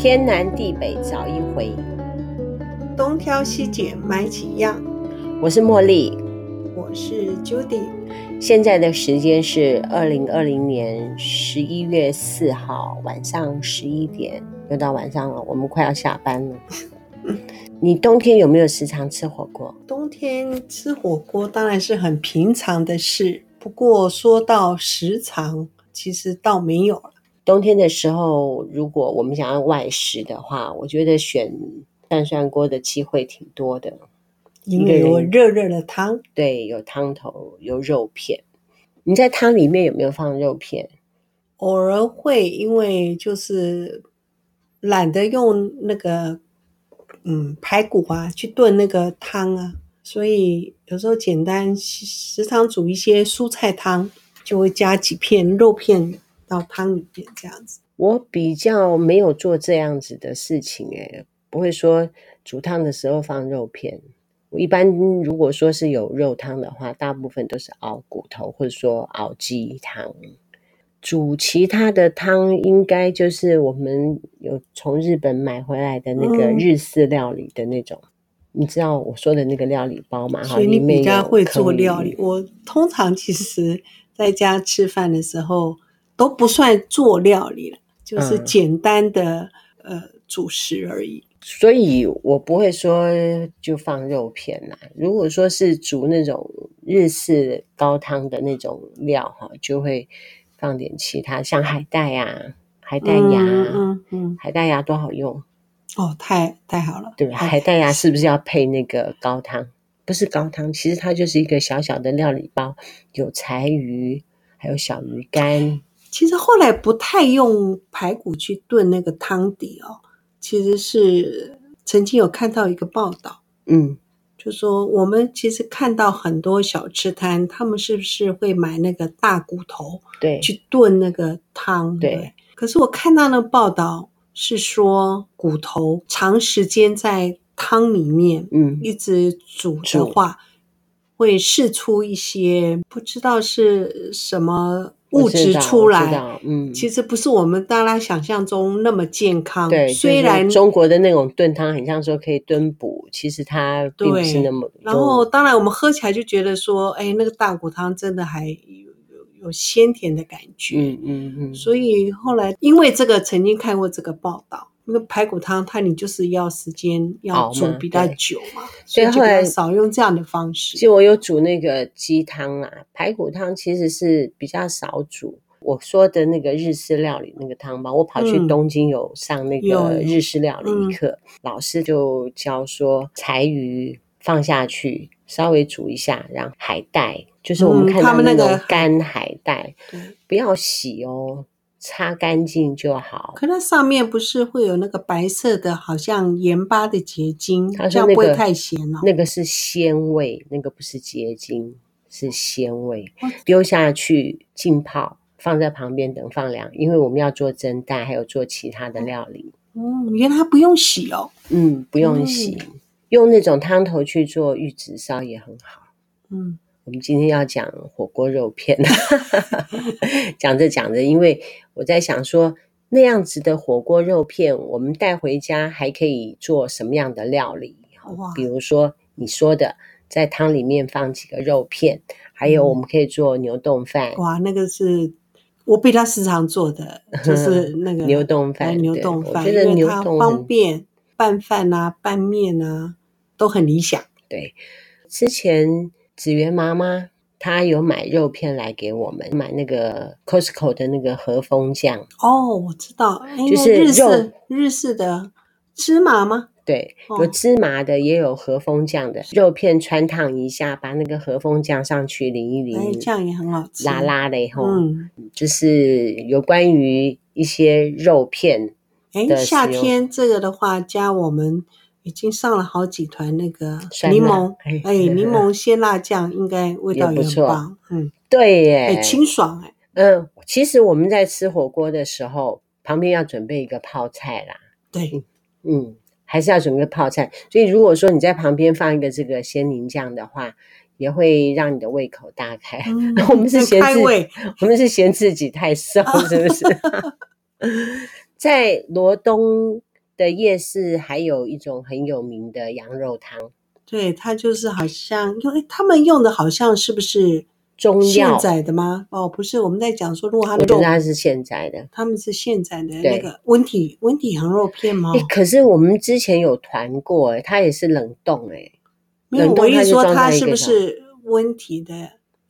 天南地北找一回，东挑西拣买几样。我是茉莉，我是 Judy。现在的时间是二零二零年十一月四号晚上十一点，又到晚上了，我们快要下班了。你冬天有没有时常吃火锅？冬天吃火锅当然是很平常的事，不过说到时常，其实倒没有了。冬天的时候，如果我们想要外食的话，我觉得选涮涮锅的机会挺多的，因为有热热的汤，对，有汤头，有肉片。你在汤里面有没有放肉片？偶尔会，因为就是懒得用那个嗯排骨啊去炖那个汤啊，所以有时候简单时常煮一些蔬菜汤。就会加几片肉片到汤里面，这样子。我比较没有做这样子的事情，诶，不会说煮汤的时候放肉片。我一般如果说是有肉汤的话，大部分都是熬骨头，或者说熬鸡汤。煮其他的汤，应该就是我们有从日本买回来的那个日式料理的那种。嗯、你知道我说的那个料理包吗？所以你比较会做料理。我通常其实。在家吃饭的时候都不算做料理了，就是简单的、嗯、呃主食而已。所以我不会说就放肉片啦。如果说是煮那种日式高汤的那种料哈，就会放点其他，像海带呀、海带芽，嗯嗯，嗯，海带芽多好用哦，太太好了，对吧？海带芽是不是要配那个高汤？不是高汤，其实它就是一个小小的料理包，有柴鱼，还有小鱼干。其实后来不太用排骨去炖那个汤底哦，其实是曾经有看到一个报道，嗯，就说我们其实看到很多小吃摊，他们是不是会买那个大骨头，对，去炖那个汤，对，对。可是我看到那个报道是说，骨头长时间在汤里面，嗯，一直煮的话，会释出一些不知道是什么物质出来。嗯，其实不是我们大家想象中那么健康。对，虽然中国的那种炖汤很像说可以炖补，其实它并不是那么。然后，当然我们喝起来就觉得说，哎，那个大骨汤真的还有有有鲜甜的感觉。嗯嗯嗯。所以后来因为这个曾经看过这个报道。那个排骨汤，它你就是要时间要煮比较久嘛，所以就少用这样的方式。其实我有煮那个鸡汤啊，排骨汤其实是比较少煮。我说的那个日式料理那个汤包，我跑去东京有上那个日式料理课，嗯、老师就教说柴鱼放下去稍微煮一下，然后海带就是我们看到那种干海带，嗯、不要洗哦。擦干净就好。可它上面不是会有那个白色的，好像盐巴的结晶，这样不会太咸哦。那个是鲜味，那个不是结晶，是鲜味。丢下去浸泡，放在旁边等放凉。因为我们要做蒸蛋，还有做其他的料理。嗯，原来它不用洗哦。嗯，不用洗，嗯、用那种汤头去做玉子烧也很好。嗯。我们今天要讲火锅肉片，讲着讲着，因为我在想说，那样子的火锅肉片，我们带回家还可以做什么样的料理？哇比如说你说的，在汤里面放几个肉片，还有我们可以做牛冻饭。哇，那个是我比较时常做的，就是 那个牛冻饭。牛冻饭，我觉得牛方便拌饭啊、拌面啊都很理想。对，之前。子媛妈妈她有买肉片来给我们，买那个 Costco 的那个和风酱。哦，我知道，就是日式日式的芝麻吗？对，有芝麻的，也有和风酱的。肉片穿烫一下，把那个和风酱上去淋一淋，哎，这样也很好吃，辣辣的以后，嗯，就是有关于一些肉片。哎，夏天这个的话，加我们。已经上了好几团那个柠檬，哎，柠檬鲜辣酱应该味道也很棒，嗯，对耶，哎，清爽哎，嗯，其实我们在吃火锅的时候，旁边要准备一个泡菜啦，对，嗯，还是要准备泡菜，所以如果说你在旁边放一个这个鲜柠酱的话，也会让你的胃口大开。我们是嫌自己，我们是嫌自己太瘦，是不是？在罗东。的夜市还有一种很有名的羊肉汤，对，它就是好像因为他们用的好像是不是中药现宰的吗？哦，不是，我们在讲说，如果它我觉得它是现宰的，他们是现宰的那个温体温体羊肉片吗？可是我们之前有团过，哎，它也是冷冻，哎，没有，我意思说它是不是温体的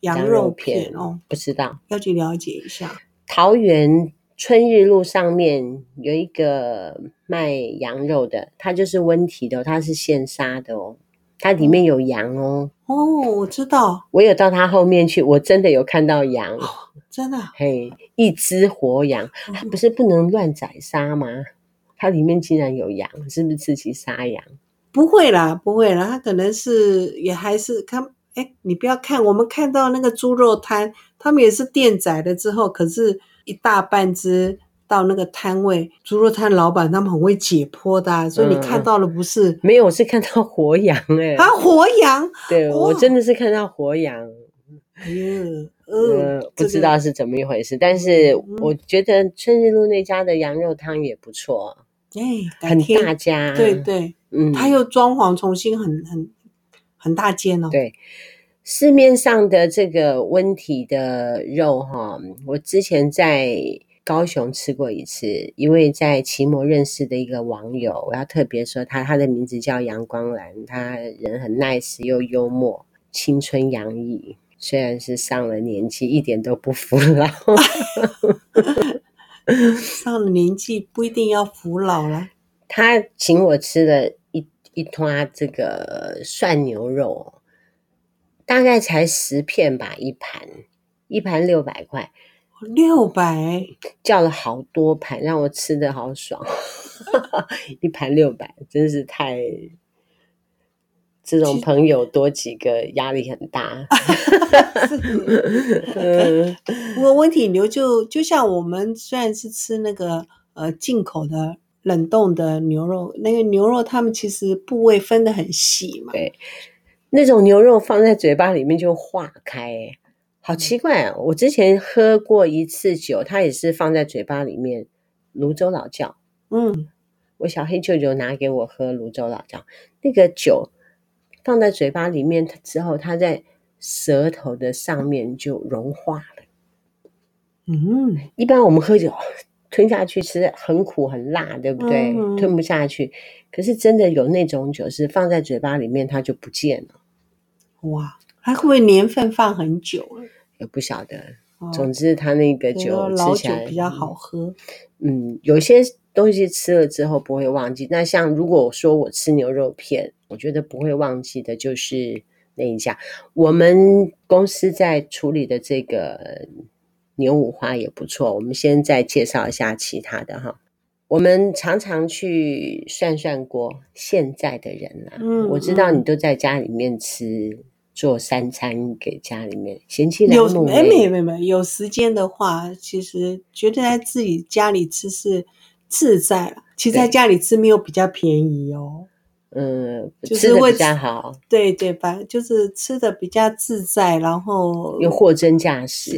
羊肉片，羊肉片哦？不知道，要去了解一下。桃园春日路上面有一个卖羊肉的，它就是温体的，它是现杀的哦，它里面有羊哦。哦，我知道，我有到它后面去，我真的有看到羊，哦、真的，嘿，一只活羊，它不是不能乱宰杀吗？它里面竟然有羊，是不是自己杀羊？不会啦，不会啦，它可能是也还是看。哎，你不要看，我们看到那个猪肉摊，他们也是电宰了之后，可是一大半只到那个摊位，猪肉摊老板他们很会解剖的、啊，所以你看到了不是、嗯、没有，我是看到活羊。哎、欸，啊，活羊，对我真的是看到活羊，嗯嗯，不知道是怎么一回事，但是我觉得春日路那家的羊肉汤也不错，哎，很大家，对对，嗯，他又装潢重新很很。很大间哦，对，市面上的这个温体的肉哈，我之前在高雄吃过一次，一位在奇摩认识的一个网友，我要特别说他，他的名字叫杨光兰，他人很 nice 又幽默，青春洋溢，虽然是上了年纪，一点都不服老。上了年纪不一定要服老了。他请我吃了。一一团这个涮牛肉，大概才十片吧，一盘，一盘六百块，六百叫了好多盘，让我吃的好爽，一盘六百，真是太，这种朋友多几个压力很大。不过温体牛就就像我们虽然是吃那个呃进口的。冷冻的牛肉，那个牛肉他们其实部位分的很细嘛。对，那种牛肉放在嘴巴里面就化开，好奇怪啊！我之前喝过一次酒，它也是放在嘴巴里面。泸州老窖，嗯，我小黑舅舅拿给我喝泸州老窖，那个酒放在嘴巴里面之后，它在舌头的上面就融化了。嗯，一般我们喝酒。吞下去吃很苦很辣，对不对？嗯、吞不下去。可是真的有那种酒是放在嘴巴里面它就不见了。哇，它会不会年份放很久了？也不晓得。哦、总之，它那个酒吃起来比较好喝。嗯，有些东西吃了之后不会忘记。那像如果说我吃牛肉片，我觉得不会忘记的就是那一家。我们公司在处理的这个。牛五花也不错，我们先再介绍一下其他的哈。我们常常去涮涮锅，现在的人啊，嗯、我知道你都在家里面吃，做三餐给家里面贤妻良母。有没没没有时间的话，其实觉得在自己家里吃是自在了。其实在家里吃没有比较便宜哦。嗯，吃的比较好，对对吧？就是吃的比较自在，然后又货真价实。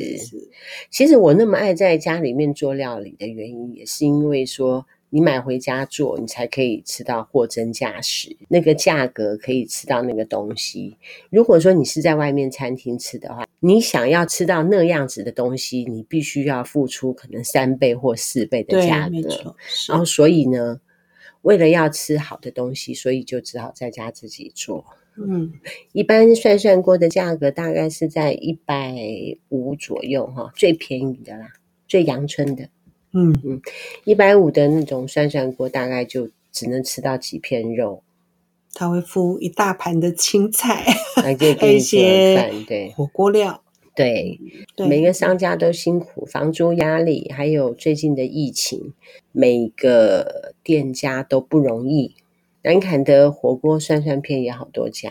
其实我那么爱在家里面做料理的原因，也是因为说你买回家做，你才可以吃到货真价实，那个价格可以吃到那个东西。如果说你是在外面餐厅吃的话，你想要吃到那样子的东西，你必须要付出可能三倍或四倍的价格。然后所以呢，为了要吃好的东西，所以就只好在家自己做。嗯，一般涮涮锅的价格大概是在一百五左右哈，最便宜的啦，最阳春的。嗯嗯，一百五的那种涮涮锅大概就只能吃到几片肉，他会敷一大盘的青菜，还可以给你吃饭，对，火锅料。对，对每个商家都辛苦，房租压力，还有最近的疫情，每个店家都不容易。南坎的火锅涮涮片也好多家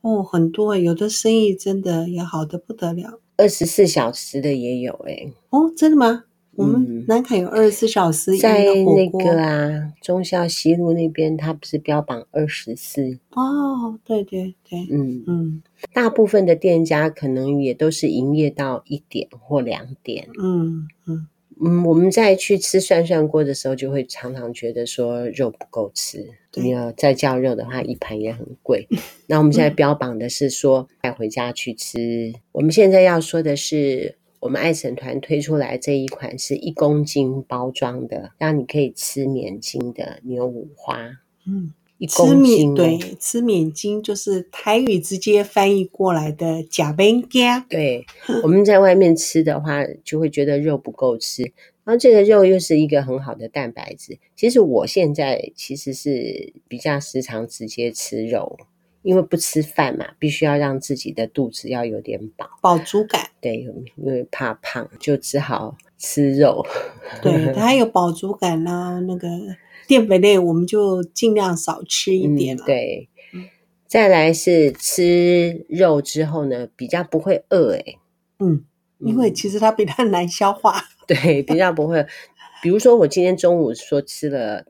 哦，很多，有的生意真的也好的不得了，二十四小时的也有哎。哦，真的吗？我们南崁有二十四小时在那个啊，忠孝西路那边，它不是标榜二十四？哦，对对对，嗯嗯，大部分的店家可能也都是营业到一点或两点，嗯嗯嗯，我们在去吃涮涮锅的时候，就会常常觉得说肉不够吃。你要再叫肉的话，一盘也很贵。那我们现在标榜的是说带回家去吃。我们现在要说的是，我们爱神团推出来这一款是一公斤包装的，让你可以吃免筋的牛五花。嗯。吃免对，吃免筋就是台语直接翻译过来的假边家。对，我们在外面吃的话，就会觉得肉不够吃，然后这个肉又是一个很好的蛋白质。其实我现在其实是比较时常直接吃肉，因为不吃饭嘛，必须要让自己的肚子要有点饱，饱足感。对，因为怕胖，就只好吃肉。对，它还有饱足感啊，那个。淀粉类我们就尽量少吃一点了。嗯、对，再来是吃肉之后呢，比较不会饿哎、欸。嗯，因为其实它比较难消化。对，比较不会。比如说我今天中午说吃了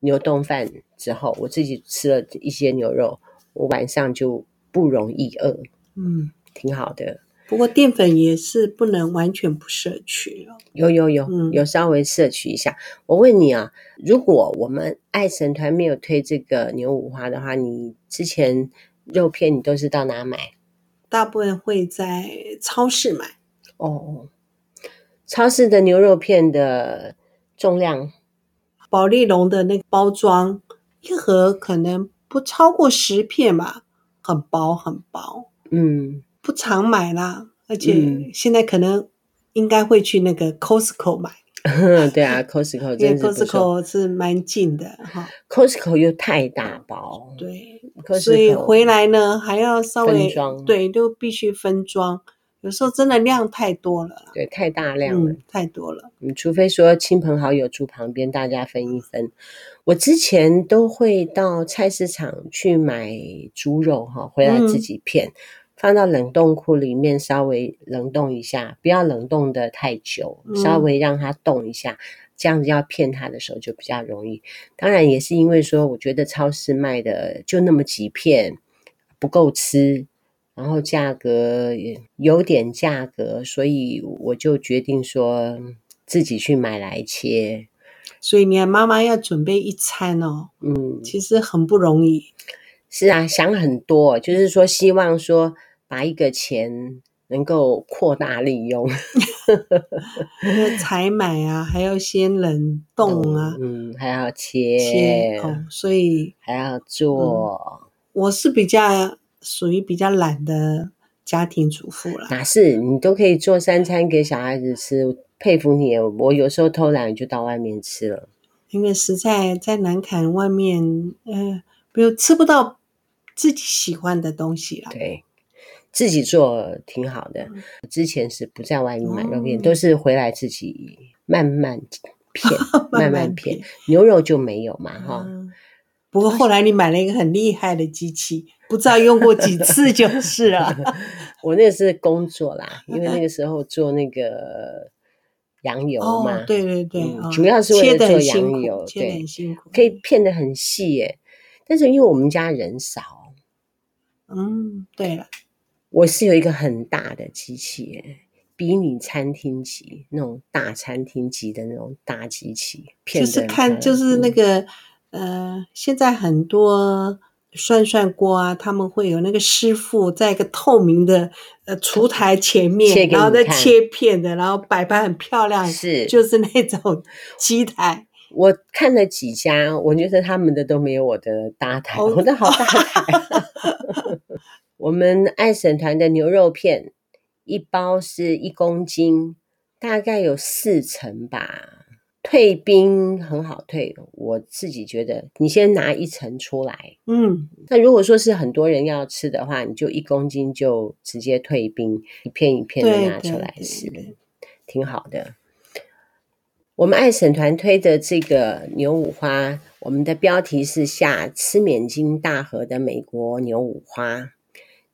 牛丼饭之后，我自己吃了一些牛肉，我晚上就不容易饿。嗯，挺好的。不过淀粉也是不能完全不摄取哦。有有有，嗯、有稍微摄取一下。我问你啊，如果我们爱神团没有推这个牛五花的话，你之前肉片你都是到哪买？大部分会在超市买。哦，超市的牛肉片的重量，保丽龙的那个包装一盒可能不超过十片吧，很薄很薄。嗯。不常买啦，而且现在可能应该会去那个 Costco 买。嗯、对啊，Costco 真是 Costco 是蛮近的哈。Costco 又太大包，对，所以回来呢还要稍微对，都必须分装。有时候真的量太多了，对，太大量了，嗯、太多了。嗯，除非说亲朋好友住旁边，大家分一分。我之前都会到菜市场去买猪肉哈，回来自己片。嗯放到冷冻库里面，稍微冷冻一下，不要冷冻的太久，稍微让它冻一下，嗯、这样子要片它的时候就比较容易。当然也是因为说，我觉得超市卖的就那么几片，不够吃，然后价格也有点价格，所以我就决定说自己去买来切。所以你看，妈妈要准备一餐哦，嗯，其实很不容易。是啊，想很多，就是说希望说。把一个钱能够扩大利用，采买啊，还要先冷冻啊，嗯，还要切，切哦，所以还要做。嗯、我是比较属于比较懒的家庭主妇了。哪是你都可以做三餐给小孩子吃，佩服你。我有时候偷懒就到外面吃了，因为实在在南坎外面，呃，比如吃不到自己喜欢的东西了。对。自己做挺好的，之前是不在外面买肉片，嗯、都是回来自己慢慢片，慢慢片。牛肉就没有嘛，哈、嗯。不过后来你买了一个很厉害的机器，不知道用过几次就是了。我那个是工作啦，因为那个时候做那个羊油嘛，哦、对对对、嗯，主要是为了做羊油，切得很辛苦，对，可以片的很细耶。但是因为我们家人少，嗯，对了。我是有一个很大的机器，比你餐厅级那种大餐厅级的那种大机器，就是看就是那个、嗯、呃，现在很多涮涮锅啊，他们会有那个师傅在一个透明的呃厨台前面，然后再切片的，然后摆盘很漂亮，是就是那种机台。我看了几家，我觉得他们的都没有我的大台，我的好大台。我们爱婶团的牛肉片一包是一公斤，大概有四层吧。退冰很好退，我自己觉得，你先拿一层出来。嗯，那如果说是很多人要吃的话，你就一公斤就直接退冰，一片一片的拿出来吃，挺好的。我们爱省团推的这个牛五花，我们的标题是下吃免金大盒的美国牛五花。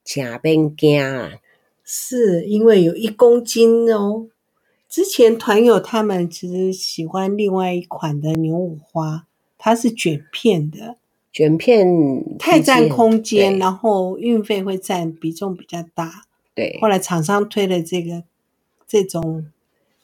假冰惊啊！是因为有一公斤哦。之前团友他们其实喜欢另外一款的牛五花，它是卷片的，卷片太占空间，然后运费会占比重比较大。对，后来厂商推了这个这种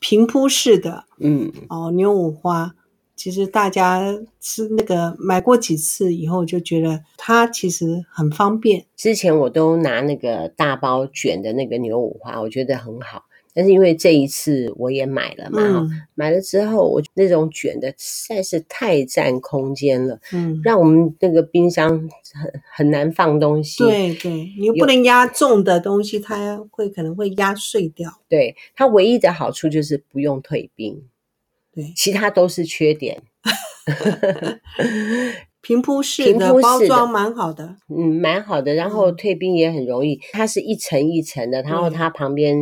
平铺式的，嗯，哦，牛五花，其实大家吃那个买过几次以后，就觉得它其实很方便。之前我都拿那个大包卷的那个牛五花，我觉得很好。但是因为这一次我也买了嘛，嗯、买了之后，我那种卷的实在是太占空间了，嗯，让我们那个冰箱很很难放东西。对对，你又不能压重的东西，它会可能会压碎掉。对，它唯一的好处就是不用退冰，对，其他都是缺点。平铺式的包装蛮好的，嗯，蛮好的，然后退冰也很容易，它是一层一层的，然后它旁边。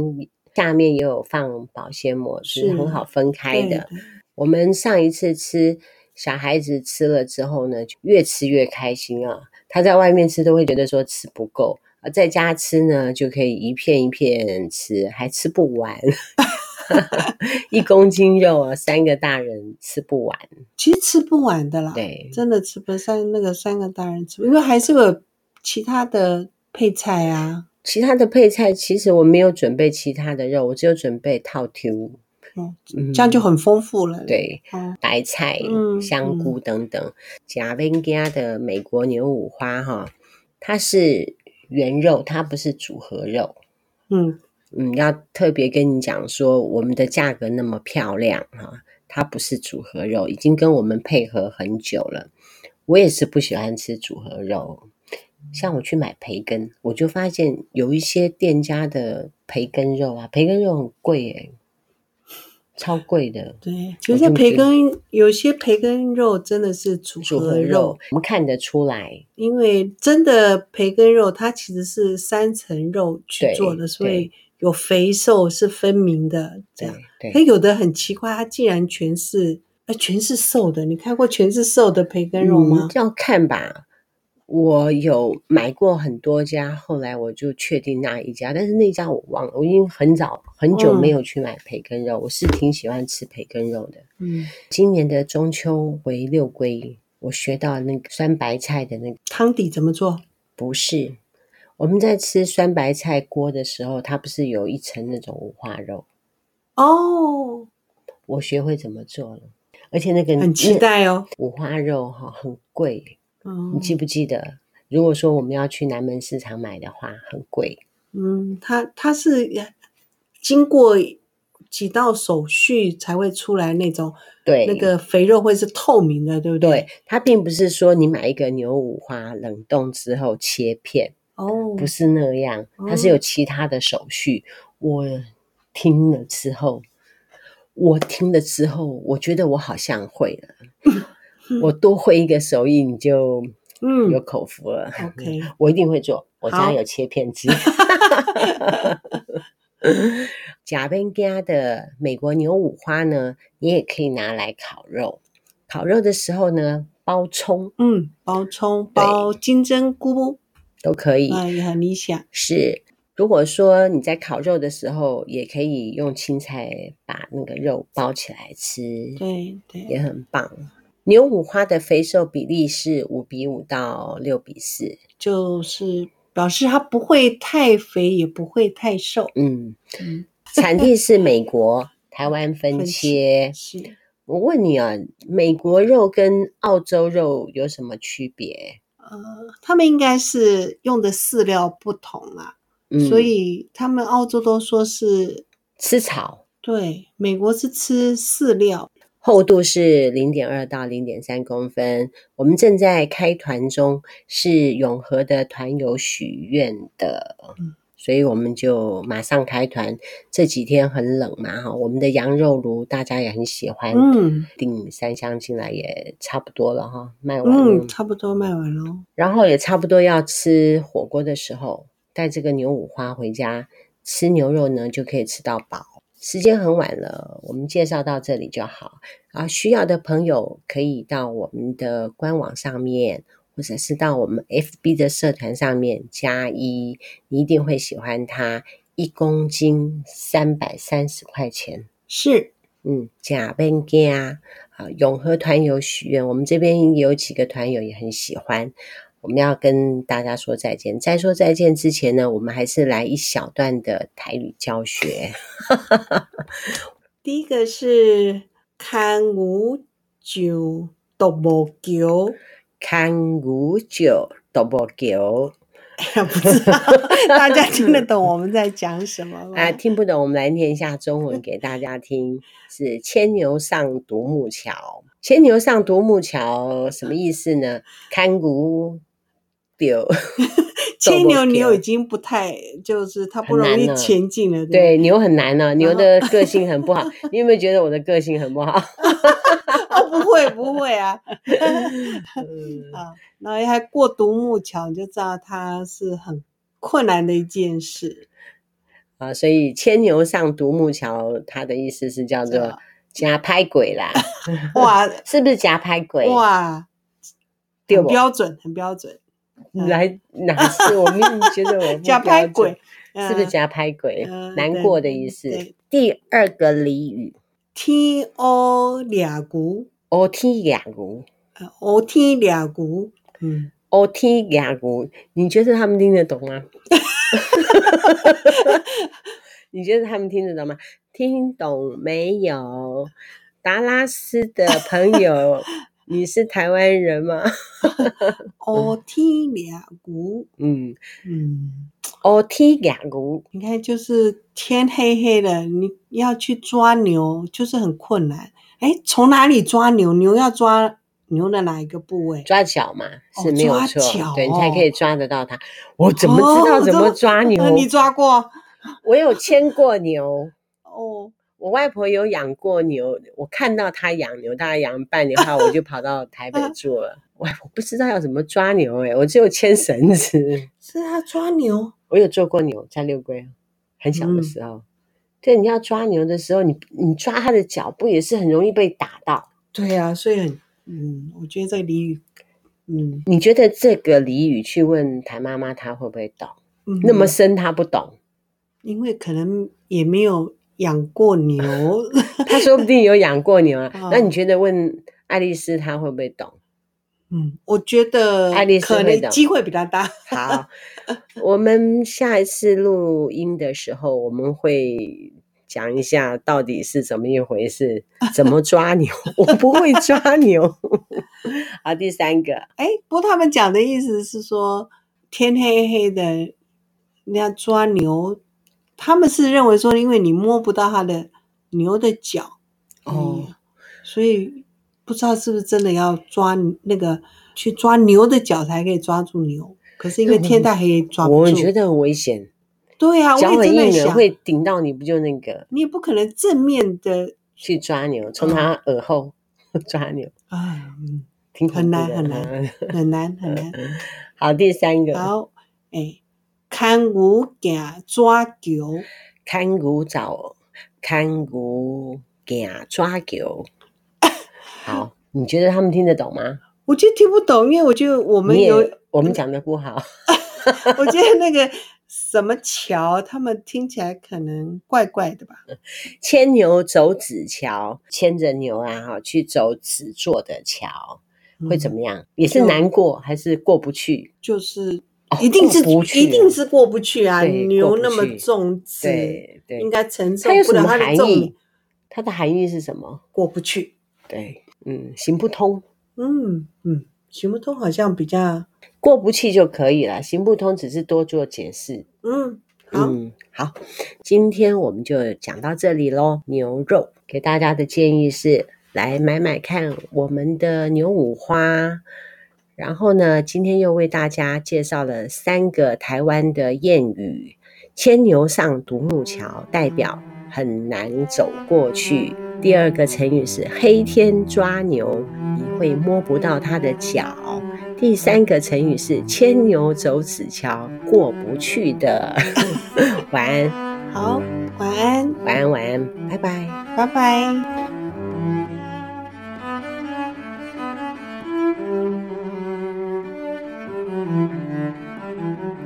下面也有放保鲜膜，是很好分开的。我们上一次吃，小孩子吃了之后呢，就越吃越开心啊。他在外面吃都会觉得说吃不够，而在家吃呢，就可以一片一片吃，还吃不完。一公斤肉啊，三个大人吃不完。其实吃不完的啦，对，真的吃不三那个三个大人吃不，因为还是有其他的配菜啊。其他的配菜其实我没有准备其他的肉，我只有准备套 Q，嗯，这样就很丰富了。对，嗯、白菜、嗯、香菇等等。甲温家的美国牛五花哈，它是原肉，它不是组合肉。嗯嗯，要特别跟你讲说，我们的价格那么漂亮哈，它不是组合肉，已经跟我们配合很久了。我也是不喜欢吃组合肉。像我去买培根，我就发现有一些店家的培根肉啊，培根肉很贵耶，超贵的。对，其实培根有些培根肉真的是组合肉，我们看得出来，因为真的培根肉它其实是三层肉去做的，所以有肥瘦是分明的。这样，对，可有的很奇怪，它竟然全是，呃，全是瘦的。你看过全是瘦的培根肉吗？嗯，要看吧。我有买过很多家，后来我就确定那一家，但是那家我忘了，我已经很早很久没有去买培根肉。嗯、我是挺喜欢吃培根肉的。嗯，今年的中秋回六归，我学到那个酸白菜的那个汤底怎么做？不是，我们在吃酸白菜锅的时候，它不是有一层那种五花肉？哦，我学会怎么做了，而且那个很期待哦，五花肉哈很贵。嗯，你记不记得？如果说我们要去南门市场买的话，很贵。嗯，它它是经过几道手续才会出来那种，对，那个肥肉会是透明的，对不对？对，它并不是说你买一个牛五花冷冻之后切片，哦，不是那样，它是有其他的手续。哦，我听了之后，我听了之后，我觉得我好像会了。我多会一个手艺，你就嗯有口福了。嗯、OK，我一定会做。我家有切片机。甲边家的美国牛五花呢，你也可以拿来烤肉。烤肉的时候呢，包葱，嗯，包葱，包金针菇都可以，啊，也很理想。是，如果说你在烤肉的时候，也可以用青菜把那个肉包起来吃，对对，也很棒。牛五花的肥瘦比例是五比五到六比四，就是表示它不会太肥，也不会太瘦。嗯嗯，产地是美国，台湾分切。是，我问你啊，美国肉跟澳洲肉有什么区别？呃，他们应该是用的饲料不同啊，嗯，所以他们澳洲都说是吃草，对，美国是吃饲料。厚度是零点二到零点三公分。我们正在开团中，是永和的团友许愿的，嗯，所以我们就马上开团。这几天很冷嘛，哈，我们的羊肉炉大家也很喜欢，嗯，订三箱进来也差不多了，哈，卖完了，嗯，差不多卖完了，然后也差不多要吃火锅的时候，带这个牛五花回家吃牛肉呢，就可以吃到饱。时间很晚了，我们介绍到这里就好。啊，需要的朋友可以到我们的官网上面，或者是到我们 FB 的社团上面加一，你一定会喜欢它。一公斤三百三十块钱，是，嗯，假边家啊，永和团友许愿，我们这边有几个团友也很喜欢。我们要跟大家说再见。在说再见之前呢，我们还是来一小段的台语教学。第一个是看牛就独木桥，看牛就独木桥。不知道大家听得懂我们在讲什么吗？啊，听不懂，我们来念一下中文给大家听。是牵牛上独木桥，牵牛上独木桥什么意思呢？看牛丢。牵牛牛已经不太，就是它不容易前进了。了对，牛很难呢、啊，牛的个性很不好。你有没有觉得我的个性很不好？哦，不会，不会啊。嗯、啊，然后还过独木桥，你就知道它是很困难的一件事。啊，所以牵牛上独木桥，它的意思是叫做夹拍鬼啦。哇，是不是夹拍鬼？哇，很标准，很标准。来哪是？我们觉得我夹拍鬼，是不是夹拍鬼？难过的意思。第二个俚语，天黑抓牛，乌天抓牛，乌天抓牛，嗯，乌天抓牛，你觉得他们听得懂吗？你觉得他们听得懂吗？听懂没有？达拉斯的朋友。你是台湾人吗？哦天抓牛，嗯嗯，哦天抓牛，你看就是天黑黑的，你要去抓牛，就是很困难。哎，从哪里抓牛？牛要抓牛的哪一个部位？抓脚嘛，是没有错，对，你才可以抓得到它。我怎么知道怎么抓牛？你抓过？我有牵过牛。哦。我外婆有养过牛，我看到她养牛，大概养半年后，我就 跑到台北住了。外婆不知道要怎么抓牛，欸，诶我只有牵绳子。是啊，抓牛，我有做过牛，在六龟，很小的时候。嗯、对，你要抓牛的时候，你你抓它的脚，不也是很容易被打到？对啊，所以很，嗯，我觉得这个俚语，嗯，你觉得这个俚语去问谭妈妈，她会不会懂？嗯、那么深，她不懂，因为可能也没有。养过牛，他说不定有养过牛啊。那你觉得问爱丽丝，她会不会懂？嗯，我觉得爱丽丝可能机会比较大。好，我们下一次录音的时候，我们会讲一下到底是怎么一回事，怎么抓牛。我不会抓牛。好，第三个，哎，不过他们讲的意思是说，天黑黑的，你要抓牛。他们是认为说，因为你摸不到它的牛的脚，哦、嗯，所以不知道是不是真的要抓那个去抓牛的脚才可以抓住牛。可是因为天太黑，抓不住。我觉得很危险。对啊，脚很硬的会顶到你，不就那个？你也不可能正面的去抓牛，从他耳后抓牛啊，挺很难很难很难很难。好，第三个。好，哎。牵牛行抓桥，牵牛走，牵牛行抓桥。好，你觉得他们听得懂吗？我觉得听不懂，因为我觉得我们有我们讲的不好。我觉得那个什么桥，他们听起来可能怪怪的吧。牵牛走纸桥，牵着牛啊，哈，去走纸做的桥，会怎么样？嗯、也是难过，还是过不去？就是。一定是一定是过不去啊！牛那么重质，对对，应该承受不了它的重力。它的含义是什么？过不去。对，嗯，行不通。嗯嗯，行不通好像比较过不去就可以了，行不通只是多做解释。嗯，好，嗯，好，今天我们就讲到这里喽。牛肉给大家的建议是来买买看我们的牛五花。然后呢，今天又为大家介绍了三个台湾的谚语：牵牛上独木桥，代表很难走过去；第二个成语是黑天抓牛，你会摸不到它的脚；第三个成语是牵牛走此桥，过不去的。晚安，好，晚安，晚安，晚安，拜拜，拜拜。